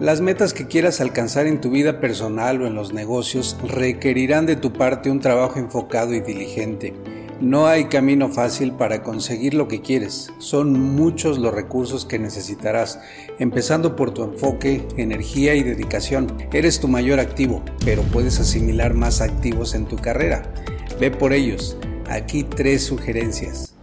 Las metas que quieras alcanzar en tu vida personal o en los negocios requerirán de tu parte un trabajo enfocado y diligente. No hay camino fácil para conseguir lo que quieres. Son muchos los recursos que necesitarás, empezando por tu enfoque, energía y dedicación. Eres tu mayor activo, pero puedes asimilar más activos en tu carrera. Ve por ellos. Aquí tres sugerencias.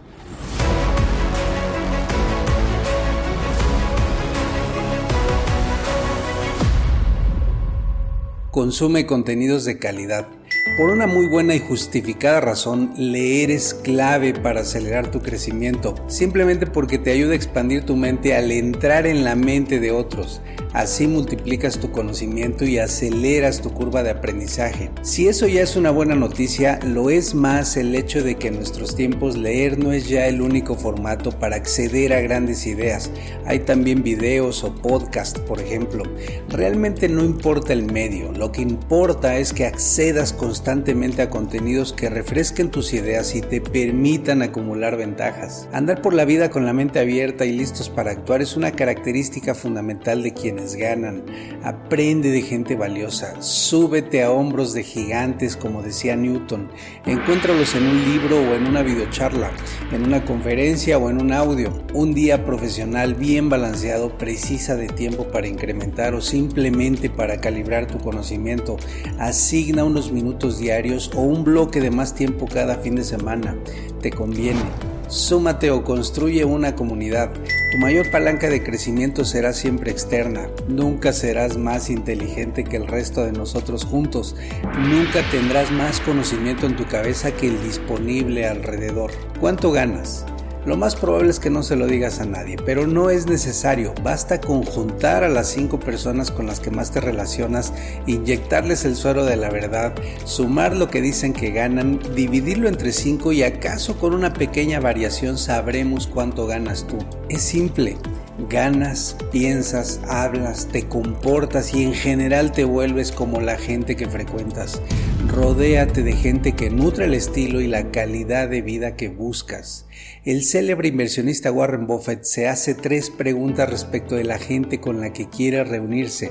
Consume contenidos de calidad. Por una muy buena y justificada razón, leer es clave para acelerar tu crecimiento, simplemente porque te ayuda a expandir tu mente al entrar en la mente de otros. Así multiplicas tu conocimiento y aceleras tu curva de aprendizaje. Si eso ya es una buena noticia, lo es más el hecho de que en nuestros tiempos leer no es ya el único formato para acceder a grandes ideas. Hay también videos o podcasts, por ejemplo. Realmente no importa el medio, lo que importa es que accedas constantemente a contenidos que refresquen tus ideas y te permitan acumular ventajas. Andar por la vida con la mente abierta y listos para actuar es una característica fundamental de quienes ganan, aprende de gente valiosa, súbete a hombros de gigantes como decía Newton, encuéntralos en un libro o en una videocharla, en una conferencia o en un audio. Un día profesional bien balanceado precisa de tiempo para incrementar o simplemente para calibrar tu conocimiento. Asigna unos minutos diarios o un bloque de más tiempo cada fin de semana. Te conviene. Súmate o construye una comunidad. Tu mayor palanca de crecimiento será siempre externa. Nunca serás más inteligente que el resto de nosotros juntos. Nunca tendrás más conocimiento en tu cabeza que el disponible alrededor. ¿Cuánto ganas? Lo más probable es que no se lo digas a nadie, pero no es necesario. Basta conjuntar a las cinco personas con las que más te relacionas, inyectarles el suero de la verdad, sumar lo que dicen que ganan, dividirlo entre cinco y acaso con una pequeña variación sabremos cuánto ganas tú. Es simple. Ganas, piensas, hablas, te comportas y en general te vuelves como la gente que frecuentas. Rodéate de gente que nutre el estilo y la calidad de vida que buscas. El célebre inversionista Warren Buffett se hace tres preguntas respecto de la gente con la que quiere reunirse.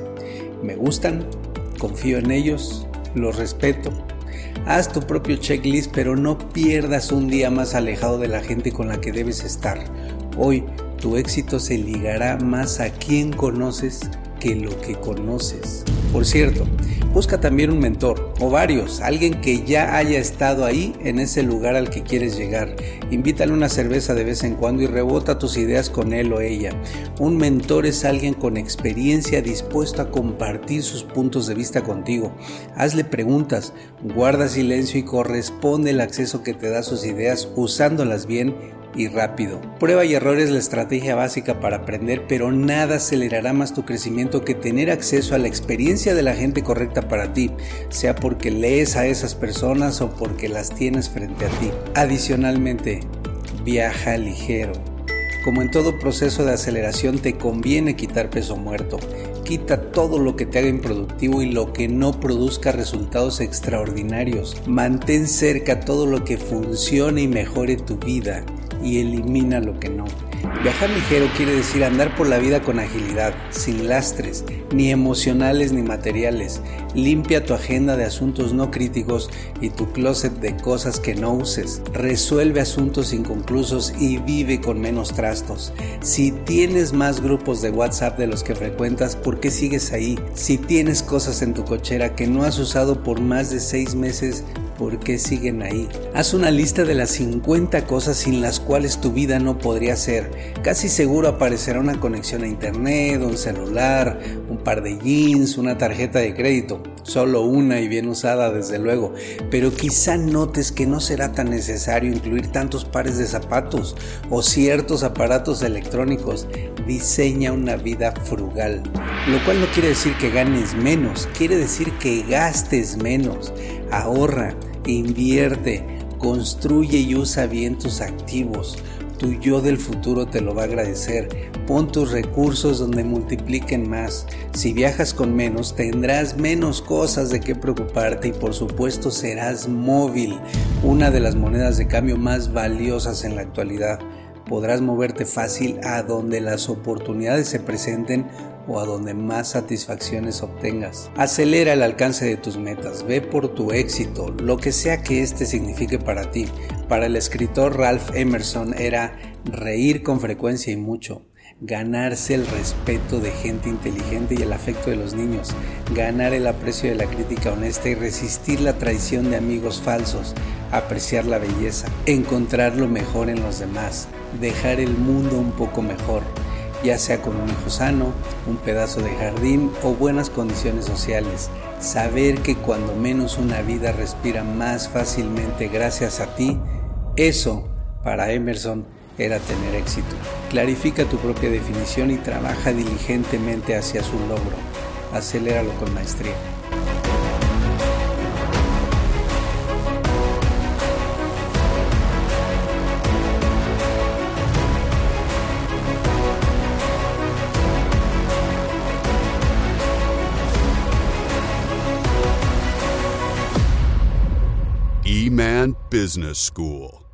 ¿Me gustan? ¿Confío en ellos? ¿Los respeto? Haz tu propio checklist pero no pierdas un día más alejado de la gente con la que debes estar. Hoy tu éxito se ligará más a quien conoces que lo que conoces. Por cierto, busca también un mentor o varios, alguien que ya haya estado ahí en ese lugar al que quieres llegar. Invítale una cerveza de vez en cuando y rebota tus ideas con él o ella. Un mentor es alguien con experiencia dispuesto a compartir sus puntos de vista contigo. Hazle preguntas, guarda silencio y corresponde el acceso que te da sus ideas usándolas bien y rápido. Prueba y error es la estrategia básica para aprender, pero nada acelerará más tu crecimiento que tener acceso a la experiencia de la gente correcta para ti, sea porque lees a esas personas o porque las tienes frente a ti. Adicionalmente, viaja ligero. Como en todo proceso de aceleración te conviene quitar peso muerto. Quita todo lo que te haga improductivo y lo que no produzca resultados extraordinarios. Mantén cerca todo lo que funcione y mejore tu vida y elimina lo que no. Viajar ligero quiere decir andar por la vida con agilidad, sin lastres, ni emocionales ni materiales. Limpia tu agenda de asuntos no críticos y tu closet de cosas que no uses. Resuelve asuntos inconclusos y vive con menos trastos. Si tienes más grupos de WhatsApp de los que frecuentas, ¿por qué sigues ahí? Si tienes cosas en tu cochera que no has usado por más de seis meses, ¿por qué siguen ahí? Haz una lista de las 50 cosas sin las cuales tu vida no podría ser. Casi seguro aparecerá una conexión a internet, un celular, un par de jeans, una tarjeta de crédito. Solo una y bien usada desde luego, pero quizá notes que no será tan necesario incluir tantos pares de zapatos o ciertos aparatos electrónicos. Diseña una vida frugal, lo cual no quiere decir que ganes menos, quiere decir que gastes menos. Ahorra, invierte, construye y usa bien tus activos. Tu yo del futuro te lo va a agradecer. Pon tus recursos donde multipliquen más. Si viajas con menos, tendrás menos cosas de qué preocuparte y por supuesto serás móvil, una de las monedas de cambio más valiosas en la actualidad. Podrás moverte fácil a donde las oportunidades se presenten o a donde más satisfacciones obtengas. Acelera el alcance de tus metas, ve por tu éxito, lo que sea que éste signifique para ti. Para el escritor Ralph Emerson era reír con frecuencia y mucho, ganarse el respeto de gente inteligente y el afecto de los niños, ganar el aprecio de la crítica honesta y resistir la traición de amigos falsos, apreciar la belleza, encontrar lo mejor en los demás, dejar el mundo un poco mejor, ya sea con un hijo sano, un pedazo de jardín o buenas condiciones sociales. Saber que cuando menos una vida respira más fácilmente gracias a ti, eso, para Emerson, era tener éxito. Clarifica tu propia definición y trabaja diligentemente hacia su logro. Aceléralo con maestría. E-Man Business School.